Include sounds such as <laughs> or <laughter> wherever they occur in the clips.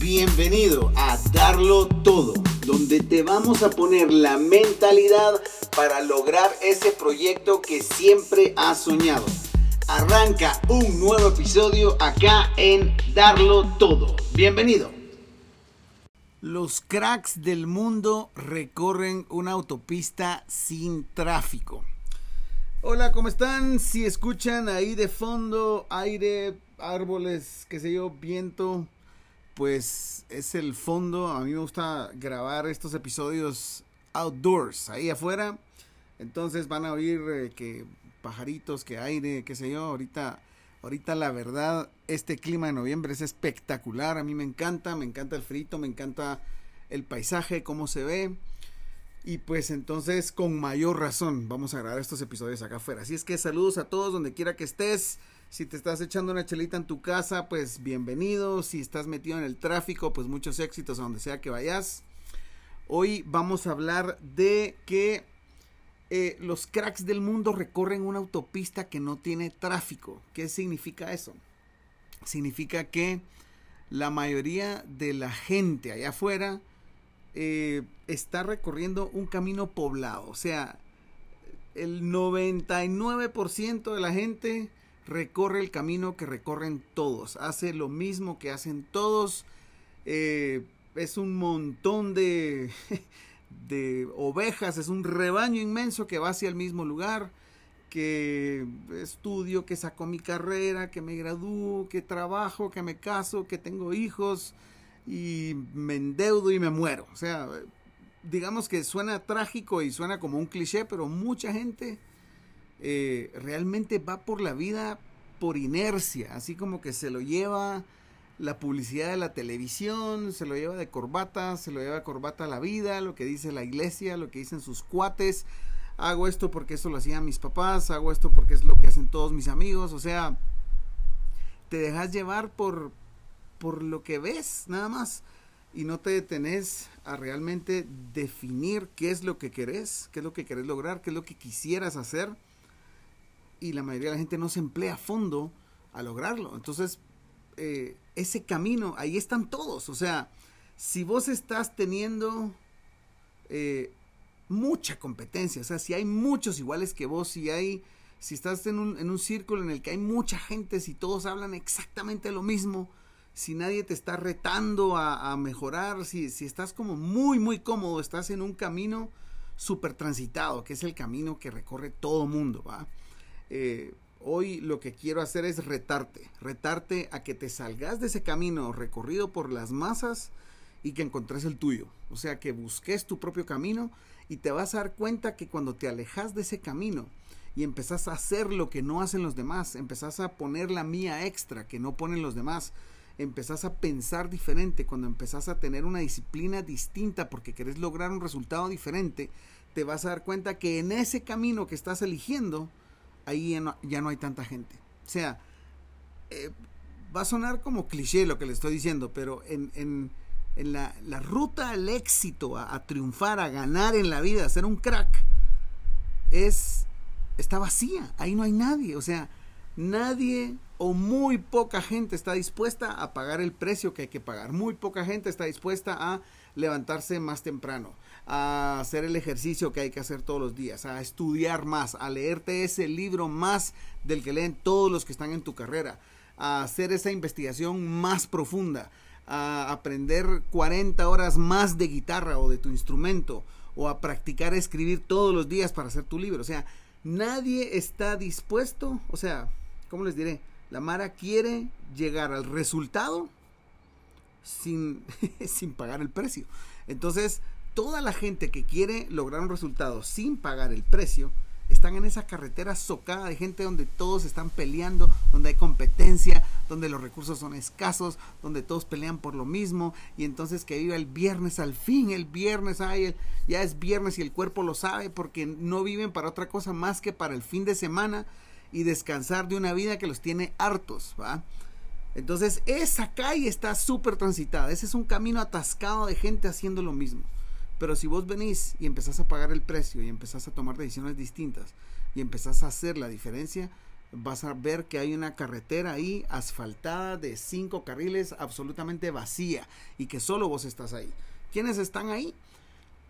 Bienvenido a Darlo Todo, donde te vamos a poner la mentalidad para lograr ese proyecto que siempre has soñado. Arranca un nuevo episodio acá en Darlo Todo. Bienvenido. Los cracks del mundo recorren una autopista sin tráfico. Hola, ¿cómo están? Si escuchan ahí de fondo aire, árboles, qué sé yo, viento, pues es el fondo. A mí me gusta grabar estos episodios outdoors, ahí afuera. Entonces van a oír eh, que pajaritos, que aire, qué sé yo. Ahorita, ahorita la verdad, este clima de noviembre es espectacular. A mí me encanta, me encanta el frito, me encanta el paisaje, cómo se ve. Y pues entonces, con mayor razón, vamos a grabar estos episodios acá afuera. Así es que saludos a todos donde quiera que estés. Si te estás echando una chelita en tu casa, pues bienvenido. Si estás metido en el tráfico, pues muchos éxitos a donde sea que vayas. Hoy vamos a hablar de que eh, los cracks del mundo recorren una autopista que no tiene tráfico. ¿Qué significa eso? Significa que la mayoría de la gente allá afuera eh, está recorriendo un camino poblado. O sea, el 99% de la gente recorre el camino que recorren todos, hace lo mismo que hacen todos, eh, es un montón de, <laughs> de ovejas, es un rebaño inmenso que va hacia el mismo lugar, que estudio, que saco mi carrera, que me gradúo, que trabajo, que me caso, que tengo hijos y me endeudo y me muero. O sea, digamos que suena trágico y suena como un cliché, pero mucha gente eh, realmente va por la vida por inercia, así como que se lo lleva la publicidad de la televisión, se lo lleva de corbata, se lo lleva de corbata la vida, lo que dice la iglesia, lo que dicen sus cuates. Hago esto porque eso lo hacían mis papás, hago esto porque es lo que hacen todos mis amigos, o sea, te dejas llevar por por lo que ves, nada más y no te detenés a realmente definir qué es lo que querés, qué es lo que querés lograr, qué es lo que quisieras hacer y la mayoría de la gente no se emplea a fondo a lograrlo. Entonces, eh, ese camino, ahí están todos. O sea, si vos estás teniendo eh, mucha competencia, o sea, si hay muchos iguales que vos, si hay, si estás en un, en un círculo en el que hay mucha gente, si todos hablan exactamente lo mismo, si nadie te está retando a, mejorar, si, si estás como muy, muy cómodo, estás en un camino súper transitado, que es el camino que recorre todo mundo, ¿va? Eh, hoy lo que quiero hacer es retarte, retarte a que te salgas de ese camino recorrido por las masas y que encontres el tuyo. O sea, que busques tu propio camino y te vas a dar cuenta que cuando te alejas de ese camino y empezás a hacer lo que no hacen los demás, empezás a poner la mía extra que no ponen los demás, empezás a pensar diferente, cuando empezás a tener una disciplina distinta porque querés lograr un resultado diferente, te vas a dar cuenta que en ese camino que estás eligiendo, ahí ya no, hay tanta gente. O sea, eh, va a sonar como cliché lo que le estoy diciendo, pero en, la, ruta al éxito, a, triunfar, a ganar en la vida, a ser un crack, es está vacía, ahí no hay nadie, o sea, nadie o muy poca gente está dispuesta a pagar el precio que hay que pagar, muy poca gente está dispuesta a levantarse más temprano, a hacer el ejercicio que hay que hacer todos los días, a estudiar más, a leerte ese libro más del que leen todos los que están en tu carrera, a hacer esa investigación más profunda, a aprender 40 horas más de guitarra o de tu instrumento, o a practicar escribir todos los días para hacer tu libro. O sea, nadie está dispuesto, o sea, ¿cómo les diré? La Mara quiere llegar al resultado sin, <laughs> sin pagar el precio. Entonces, toda la gente que quiere lograr un resultado sin pagar el precio, están en esa carretera socada de gente donde todos están peleando, donde hay competencia, donde los recursos son escasos, donde todos pelean por lo mismo y entonces que viva el viernes al fin, el viernes, ay, ya es viernes y el cuerpo lo sabe porque no viven para otra cosa más que para el fin de semana y descansar de una vida que los tiene hartos, ¿va? Entonces esa calle está súper transitada, ese es un camino atascado de gente haciendo lo mismo. Pero si vos venís y empezás a pagar el precio y empezás a tomar decisiones distintas y empezás a hacer la diferencia, vas a ver que hay una carretera ahí asfaltada de cinco carriles absolutamente vacía y que solo vos estás ahí. ¿Quiénes están ahí?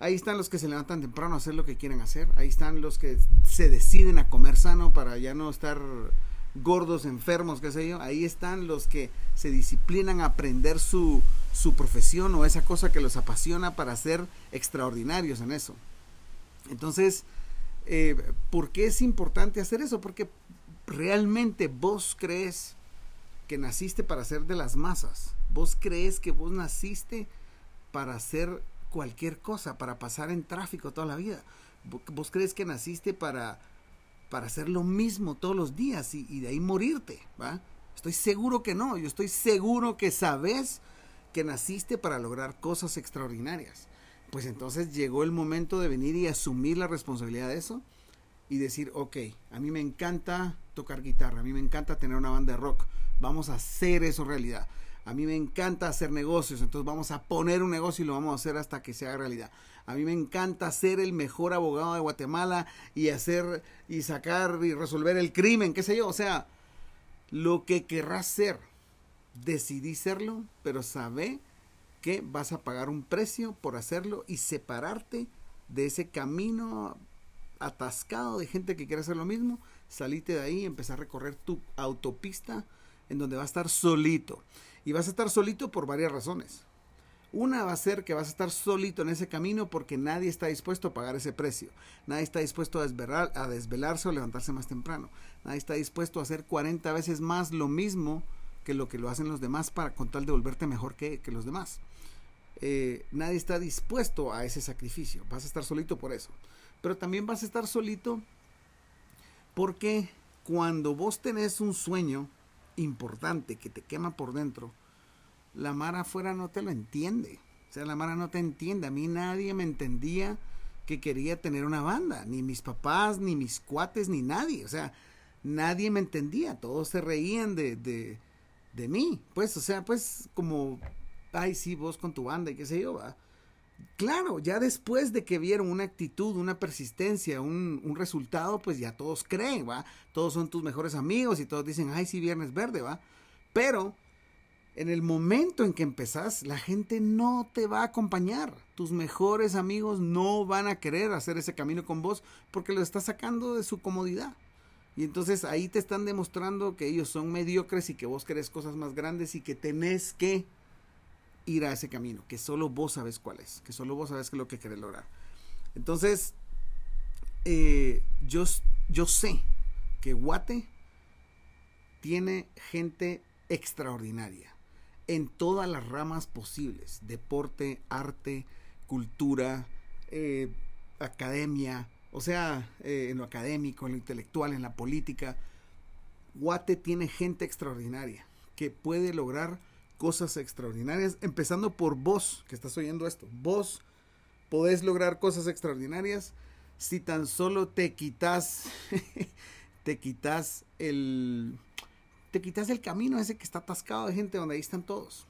Ahí están los que se levantan temprano a hacer lo que quieren hacer. Ahí están los que se deciden a comer sano para ya no estar gordos, enfermos, qué sé yo. Ahí están los que se disciplinan a aprender su, su profesión o esa cosa que los apasiona para ser extraordinarios en eso. Entonces, eh, ¿por qué es importante hacer eso? Porque realmente vos crees que naciste para ser de las masas. Vos crees que vos naciste para hacer cualquier cosa, para pasar en tráfico toda la vida. Vos crees que naciste para, para hacer lo mismo todos los días y, de ahí morirte, ¿va? Estoy seguro que no. Yo estoy seguro que sabes que naciste para lograr cosas extraordinarias. Pues entonces llegó el momento de venir y asumir la responsabilidad de eso y decir, ok, a mí me encanta tocar guitarra, a mí me encanta tener una banda de rock, vamos a hacer eso realidad. A mí me encanta hacer negocios, entonces vamos a poner un negocio y lo vamos a hacer hasta que sea realidad. A mí me encanta ser el mejor abogado de Guatemala y hacer y sacar y resolver el crimen, qué sé yo, o sea, lo que querrás ser. Decidí serlo, pero sabe que vas a pagar un precio por hacerlo y separarte de ese camino atascado de gente que quiere hacer lo mismo, salite de ahí y empezar a recorrer tu autopista en donde va a estar solito. Y vas a estar solito por varias razones. Una va a ser que vas a estar solito en ese camino porque nadie está dispuesto a pagar ese precio. Nadie está dispuesto a, desvelar, a desvelarse o levantarse más temprano. Nadie está dispuesto a hacer 40 veces más lo mismo que lo que lo hacen los demás para con tal de volverte mejor que, los demás. Eh, nadie está dispuesto a ese sacrificio. Vas a estar solito por eso. Pero también vas a estar solito porque cuando vos tenés un sueño importante que te quema por dentro, la Mara afuera no te lo entiende. O sea, la Mara no te entiende. A mí nadie me entendía que quería tener una banda. Ni mis papás, ni mis cuates, ni nadie. O sea, nadie me entendía. Todos se reían de, de mí. Pues, o sea, pues como, ay, sí, vos con tu banda y qué sé yo, va claro, ya después de que vieron una actitud, una persistencia, un, resultado, pues ya todos creen, ¿va? Todos son tus mejores amigos y todos dicen, ay, sí, viernes verde, ¿va? Pero en el momento en que empezás, la gente no te va a acompañar. Tus mejores amigos no van a querer hacer ese camino con vos porque lo estás sacando de su comodidad. Y entonces ahí te están demostrando que ellos son mediocres y que vos querés cosas más grandes y que tenés que ir a ese camino, que solo vos sabes cuál es, que solo vos sabes qué es lo que querés lograr. Entonces, eh, yo, yo sé que Guate tiene gente extraordinaria en todas las ramas posibles, deporte, arte, cultura, eh, academia, o sea, eh, en lo académico, en lo intelectual, en la política. Guate tiene gente extraordinaria que puede lograr cosas extraordinarias, empezando por vos, que estás oyendo esto. Vos podés lograr cosas extraordinarias si tan solo te quitas, <laughs> te quitas el, te quitas el camino ese que está atascado de gente donde ahí están todos.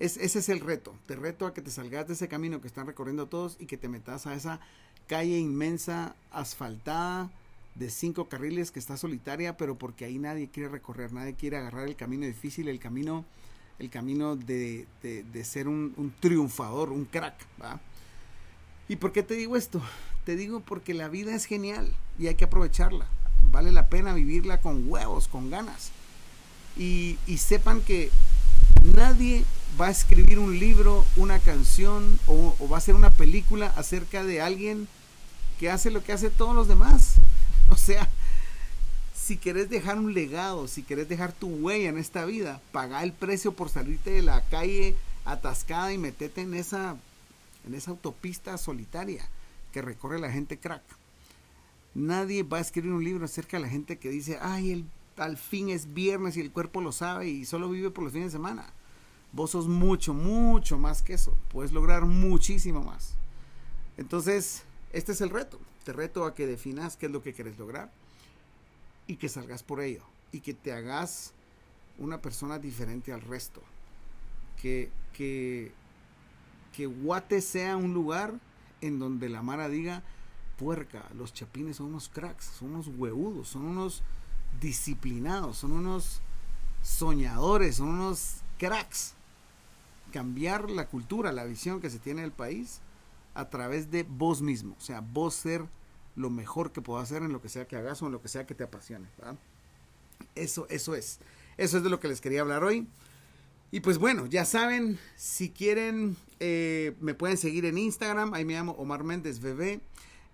Es, ese es el reto. Te reto a que te salgas de ese camino que están recorriendo todos y que te metas a esa calle inmensa, asfaltada, de cinco carriles que está solitaria, pero porque ahí nadie quiere recorrer, nadie quiere agarrar el camino difícil, el camino el camino de, ser un, triunfador, un crack. ¿Y por qué te digo esto? Te digo porque la vida es genial y hay que aprovecharla. Vale la pena vivirla con huevos, con ganas. Y, sepan que nadie va a escribir un libro, una canción o, va a hacer una película acerca de alguien que hace lo que hace todos los demás. <laughs> O sea, si querés dejar un legado, si querés dejar tu huella en esta vida, paga el precio por salirte de la calle atascada y metete en esa, en esa autopista solitaria que recorre la gente crack. Nadie va a escribir un libro acerca de la gente que dice, ay, el, al fin es viernes y el cuerpo lo sabe y solo vive por los fines de semana. Vos sos mucho, mucho más que eso. Puedes lograr muchísimo más. Entonces, este es el reto. Te reto a que definas qué es lo que quieres lograr y que salgas por ello y que te hagas una persona diferente al resto. Que, que, que Guate sea un lugar en donde la Mara diga, puerca, los chapines son unos cracks, son unos huevudos, son unos, disciplinados, son unos soñadores, son unos cracks. Cambiar la cultura, la visión que se tiene del país a través de vos mismo. O sea, vos ser lo mejor que puedo hacer en lo que sea que hagas o en lo que sea que te apasione. Eso, eso es. Eso es de lo que les quería hablar hoy. Y pues bueno, ya saben, si quieren, eh, me pueden seguir en Instagram. Ahí me llamo Omar Méndez Bebé.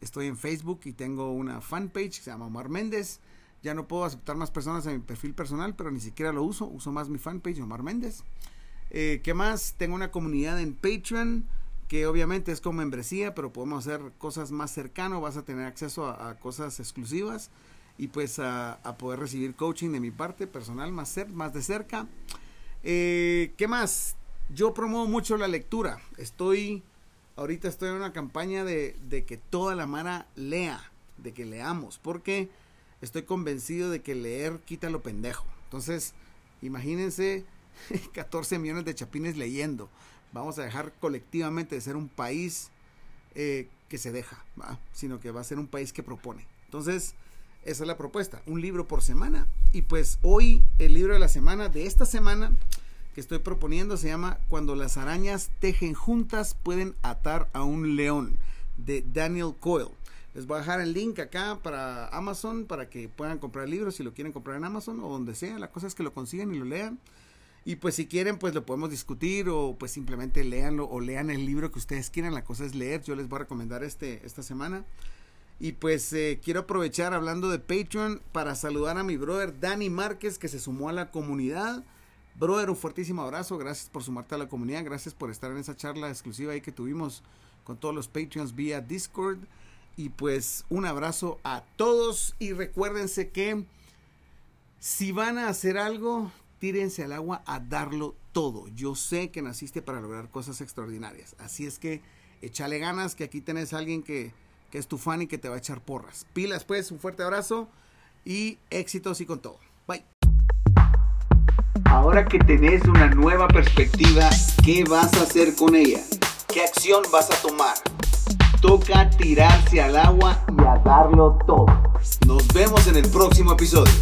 Estoy en Facebook y tengo una fanpage que se llama Omar Méndez. Ya no puedo aceptar más personas en mi perfil personal, pero ni siquiera lo uso. Uso más mi fanpage, Omar Méndez. Eh, ¿Qué más? Tengo una comunidad en Patreon que obviamente es como membresía, pero podemos hacer cosas más cercano, vas a tener acceso a, cosas exclusivas y pues a, poder recibir coaching de mi parte personal más, más de cerca. Eh, ¿Qué más? Yo promuevo mucho la lectura. Estoy, ahorita estoy en una campaña de, de que toda la Mara lea, de que leamos, porque estoy convencido de que leer quita lo pendejo. Entonces, imagínense <laughs> 14 millones de chapines leyendo vamos a dejar colectivamente de ser un país eh, que se deja, sino que va a ser un país que propone. Entonces, esa es la propuesta, un libro por semana. Y pues hoy el libro de la semana, de esta semana, que estoy proponiendo, se llama Cuando las arañas tejen juntas pueden atar a un león, de Daniel Coyle. Les voy a dejar el link acá para Amazon para que puedan comprar el libro si lo quieren comprar en Amazon o donde sea. La cosa es que lo consigan y lo lean. Y pues si quieren, pues lo podemos discutir o pues simplemente léanlo o lean el libro que ustedes quieran. La cosa es leer. Yo les voy a recomendar este esta semana. Y pues eh, quiero aprovechar hablando de Patreon para saludar a mi brother Dani Márquez que se sumó a la comunidad. Brother, un fuertísimo abrazo. Gracias por sumarte a la comunidad. Gracias por estar en esa charla exclusiva ahí que tuvimos con todos los Patreons vía Discord. Y pues un abrazo a todos y recuérdense que si van a hacer algo, tírense al agua a darlo todo. Yo sé que naciste para lograr cosas extraordinarias. Así es que échale ganas, que aquí tenés a alguien que, que es tu fan y que te va a echar porras. Pilas pues, un fuerte abrazo y éxitos y con todo. Bye. Ahora que tenés una nueva perspectiva, ¿qué vas a hacer con ella? ¿Qué acción vas a tomar? Toca tirarse al agua y a darlo todo. Nos vemos en el próximo episodio.